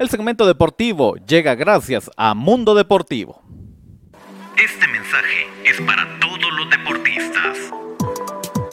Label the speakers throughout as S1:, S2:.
S1: El segmento deportivo llega gracias a Mundo Deportivo.
S2: Este mensaje es para.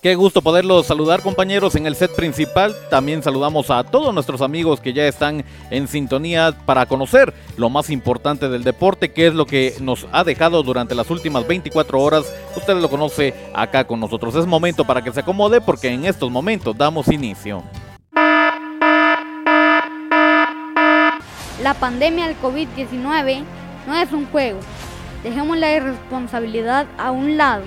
S1: Qué gusto poderlos saludar compañeros en el set principal. También saludamos a todos nuestros amigos que ya están en sintonía para conocer lo más importante del deporte, que es lo que nos ha dejado durante las últimas 24 horas. Usted lo conoce acá con nosotros. Es momento para que se acomode porque en estos momentos damos inicio.
S3: La pandemia del COVID-19 no es un juego. Dejemos la irresponsabilidad a un lado.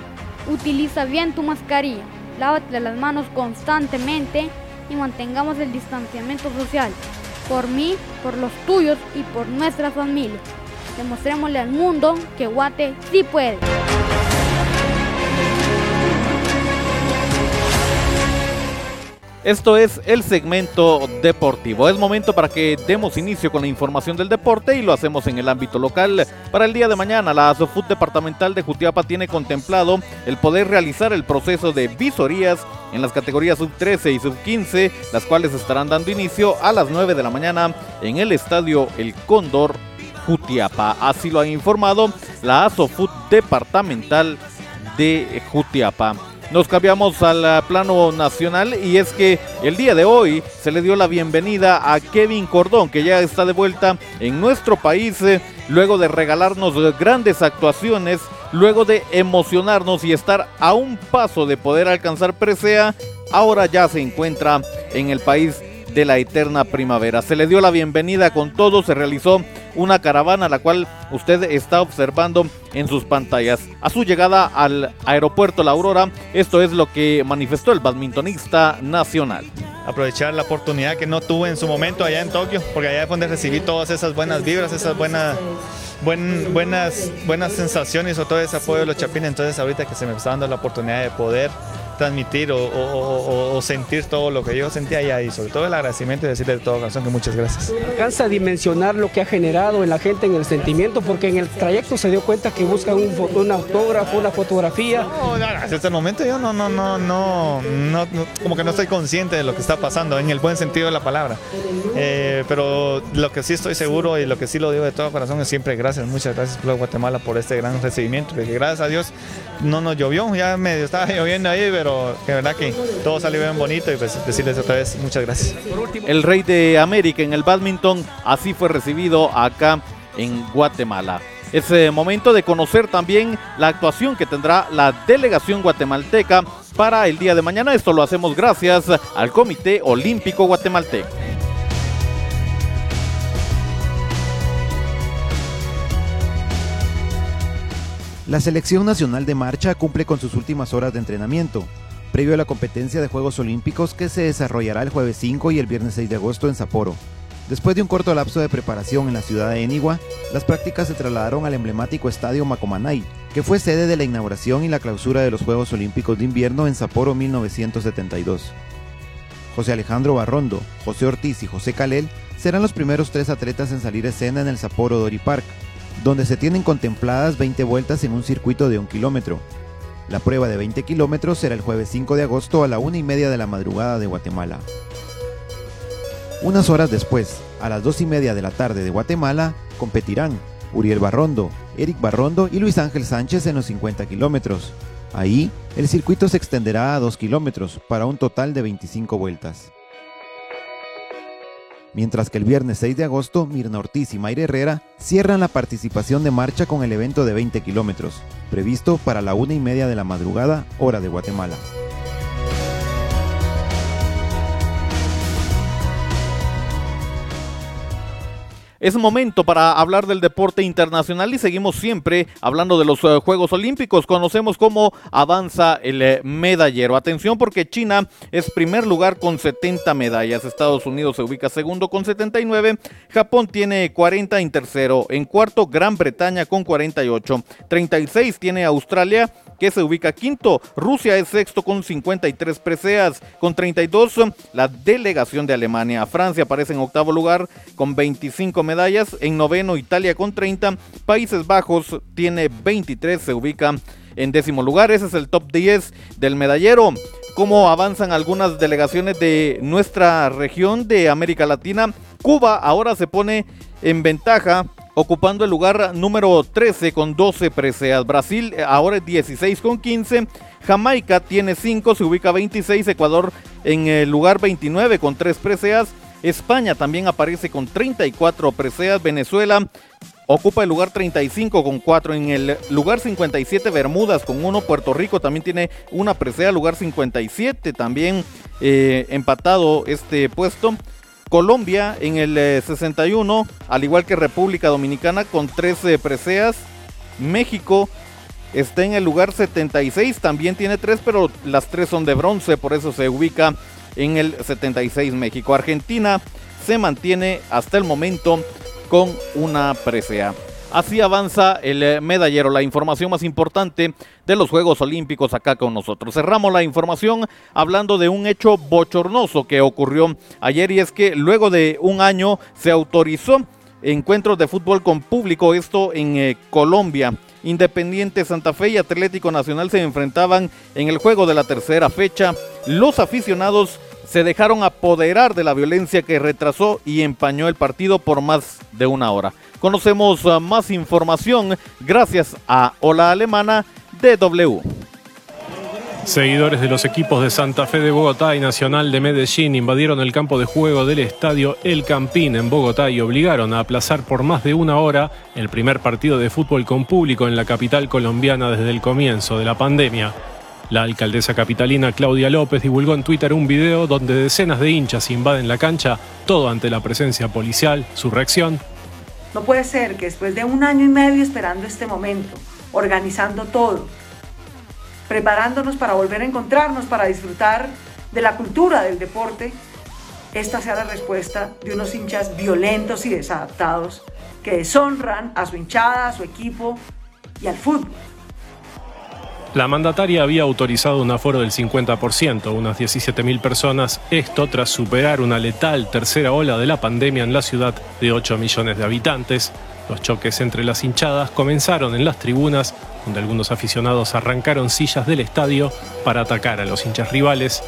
S3: Utiliza bien tu mascarilla lávate las manos constantemente y mantengamos el distanciamiento social. Por mí, por los tuyos y por nuestra familia. Demostrémosle al mundo que Guate sí puede.
S1: Esto es el segmento deportivo. Es momento para que demos inicio con la información del deporte y lo hacemos en el ámbito local. Para el día de mañana, la ASOFUT departamental de Jutiapa tiene contemplado el poder realizar el proceso de visorías en las categorías sub 13 y sub 15, las cuales estarán dando inicio a las 9 de la mañana en el estadio El Cóndor Jutiapa. Así lo ha informado la ASOFUT departamental de Jutiapa. Nos cambiamos al eh, plano nacional y es que el día de hoy se le dio la bienvenida a Kevin Cordón, que ya está de vuelta en nuestro país eh, luego de regalarnos grandes actuaciones, luego de emocionarnos y estar a un paso de poder alcanzar presea, ahora ya se encuentra en el país de la eterna primavera. Se le dio la bienvenida con todo, se realizó una caravana la cual usted está observando en sus pantallas. A su llegada al aeropuerto La Aurora, esto es lo que manifestó el badmintonista nacional.
S4: Aprovechar la oportunidad que no tuve en su momento allá en Tokio, porque allá es donde recibí todas esas buenas vibras, esas buenas buenas, buenas sensaciones o todo ese apoyo de los chapines. Entonces ahorita que se me está dando la oportunidad de poder transmitir o, sentir todo lo que yo sentía allá y sobre todo el agradecimiento y decirle de todo corazón que muchas gracias.
S5: Alcanza a dimensionar lo que ha generado en la gente en el sentimiento porque en el trayecto se dio cuenta que buscan un, un autógrafo, una fotografía.
S4: No, hasta este momento yo no, no, no, no, no, como que no estoy consciente de lo que está pasando en el buen sentido de la palabra. Eh, pero lo que sí estoy seguro y lo que sí lo digo de todo corazón es siempre gracias, muchas gracias Pueblo Guatemala por este gran recibimiento, porque gracias a Dios no nos llovió, ya medio estaba lloviendo ahí, pero de verdad que todo salió bien bonito y pues decirles otra vez muchas gracias.
S1: El rey de América en el badminton así fue recibido acá en Guatemala. Es eh, momento de conocer también la actuación que tendrá la delegación guatemalteca para el día de mañana. Esto lo hacemos gracias al Comité Olímpico Guatemalteco.
S6: La Selección Nacional de Marcha cumple con sus últimas horas de entrenamiento, previo a la competencia de Juegos Olímpicos que se desarrollará el jueves 5 y el viernes 6 de agosto en Sapporo. Después de un corto lapso de preparación en la ciudad de Enigua, las prácticas se trasladaron al emblemático estadio Macomanay, que fue sede de la inauguración y la clausura de los Juegos Olímpicos de Invierno en Sapporo 1972. José Alejandro Barrondo, José Ortiz y José Calel serán los primeros tres atletas en salir escena en el Sapporo Dori Park, donde se tienen contempladas 20 vueltas en un circuito de un kilómetro. La prueba de 20 kilómetros será el jueves 5 de agosto a la una y media de la madrugada de Guatemala. Unas horas después, a las 2 y media de la tarde de Guatemala, competirán Uriel Barrondo, Eric Barrondo y Luis Ángel Sánchez en los 50 kilómetros. Ahí, el circuito se extenderá a 2 kilómetros para un total de 25 vueltas mientras que el viernes 6 de agosto Mirna Ortiz y Mayra Herrera cierran la participación de marcha con el evento de 20 kilómetros, previsto para la una y media de la madrugada, hora de Guatemala.
S1: Es momento para hablar del deporte internacional y seguimos siempre hablando de los eh, Juegos Olímpicos. Conocemos cómo avanza el eh, medallero. Atención porque China es primer lugar con 70 medallas. Estados Unidos se ubica segundo con 79. Japón tiene 40 en tercero. En cuarto, Gran Bretaña con 48. 36 tiene Australia que se ubica quinto. Rusia es sexto con 53 preseas. Con 32, la delegación de Alemania. Francia aparece en octavo lugar con 25 medallas. En noveno, Italia con 30. Países Bajos tiene 23, se ubica en décimo lugar. Ese es el top 10 del medallero. Cómo avanzan algunas delegaciones de nuestra región de América Latina. Cuba ahora se pone en ventaja ocupando el lugar número 13 con 12 preseas. Brasil eh, ahora es 16 con 15. Jamaica tiene 5, se ubica 26. Ecuador en el lugar 29 con 3 preseas. España también aparece con 34 preseas. Venezuela ocupa el lugar 35 con 4. En el lugar 57 Bermudas con 1. Puerto Rico también tiene una presea. Lugar 57 también eh, empatado este puesto. Colombia en el 61, eh, al igual que República Dominicana con 13 preseas. México está en el lugar 76, también tiene 3, pero las 3 son de bronce, por eso se ubica en el 76 México. Argentina se mantiene hasta el momento con una presea. Así avanza el eh, medallero, la información más importante de los Juegos Olímpicos acá con nosotros. Cerramos la información hablando de un hecho bochornoso que ocurrió ayer y es que luego de un año se autorizó encuentros de fútbol con público, esto en eh, Colombia. Independiente Santa Fe y Atlético Nacional se enfrentaban en el juego de la tercera fecha. Los aficionados se dejaron apoderar de la violencia que retrasó y empañó el partido por más de una hora. Conocemos uh, más información gracias a Hola Alemana DW.
S7: Seguidores de los equipos de Santa Fe de Bogotá y Nacional de Medellín invadieron el campo de juego del estadio El Campín en Bogotá y obligaron a aplazar por más de una hora el primer partido de fútbol con público en la capital colombiana desde el comienzo de la pandemia. La alcaldesa capitalina Claudia López divulgó en Twitter un video donde decenas de hinchas invaden la cancha, todo ante la presencia policial. Su reacción
S8: no puede ser que después de un año y medio esperando este momento, organizando todo, preparándonos para volver a encontrarnos, para disfrutar de la cultura del deporte, esta sea la respuesta de unos hinchas violentos y desadaptados que deshonran a su hinchada, a su equipo y al fútbol.
S7: La mandataria había autorizado un aforo del 50%, unas 17.000 personas, esto tras superar una letal tercera ola de la pandemia en la ciudad de 8 millones de habitantes. Los choques entre las hinchadas comenzaron en las tribunas, donde algunos aficionados arrancaron sillas del estadio para atacar a los hinchas rivales.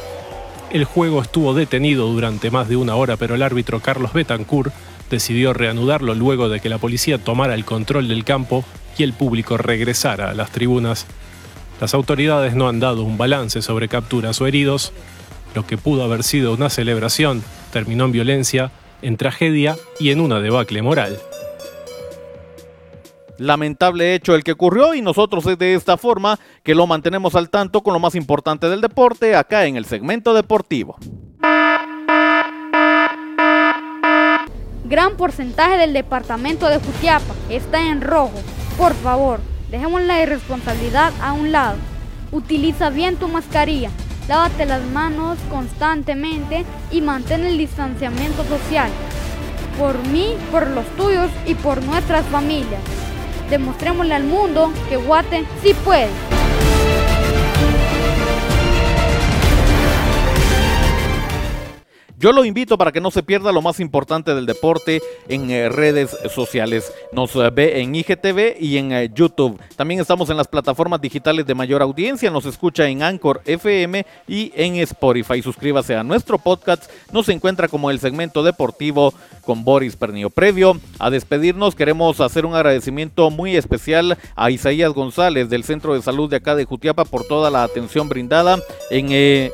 S7: El juego estuvo detenido durante más de una hora, pero el árbitro Carlos Betancourt decidió reanudarlo luego de que la policía tomara el control del campo y el público regresara a las tribunas. Las autoridades no han dado un balance sobre capturas o heridos. Lo que pudo haber sido una celebración terminó en violencia, en tragedia y en una debacle moral.
S1: Lamentable hecho el que ocurrió y nosotros es de esta forma que lo mantenemos al tanto con lo más importante del deporte acá en el segmento deportivo.
S3: Gran porcentaje del departamento de Jutiapa está en rojo. Por favor, Dejemos la irresponsabilidad a un lado. Utiliza bien tu mascarilla. Lávate las manos constantemente y mantén el distanciamiento social. Por mí, por los tuyos y por nuestras familias. Demostrémosle al mundo que Guate sí puede.
S1: Yo lo invito para que no se pierda lo más importante del deporte en eh, redes sociales. Nos eh, ve en IGTV y en eh, YouTube. También estamos en las plataformas digitales de mayor audiencia. Nos escucha en Anchor FM y en Spotify. Suscríbase a nuestro podcast. Nos encuentra como el segmento deportivo con Boris Pernio. Previo a despedirnos, queremos hacer un agradecimiento muy especial a Isaías González del Centro de Salud de acá de Jutiapa por toda la atención brindada en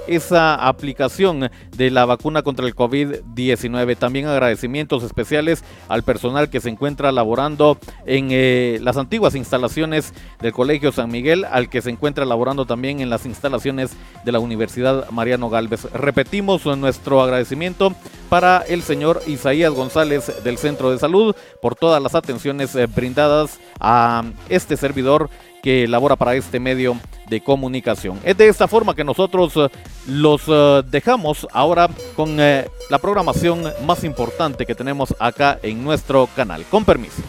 S1: esa aplicación de la vacuna contra el COVID-19. También agradecimientos especiales al personal que se encuentra laborando en eh, las antiguas instalaciones del Colegio San Miguel, al que se encuentra laborando también en las instalaciones de la Universidad Mariano Galvez. Repetimos nuestro agradecimiento para el señor Isaías González del Centro de Salud por todas las atenciones eh, brindadas a este servidor que labora para este medio de comunicación. Es de esta forma que nosotros eh, los eh, dejamos ahora con la programación más importante que tenemos acá en nuestro canal. Con permiso.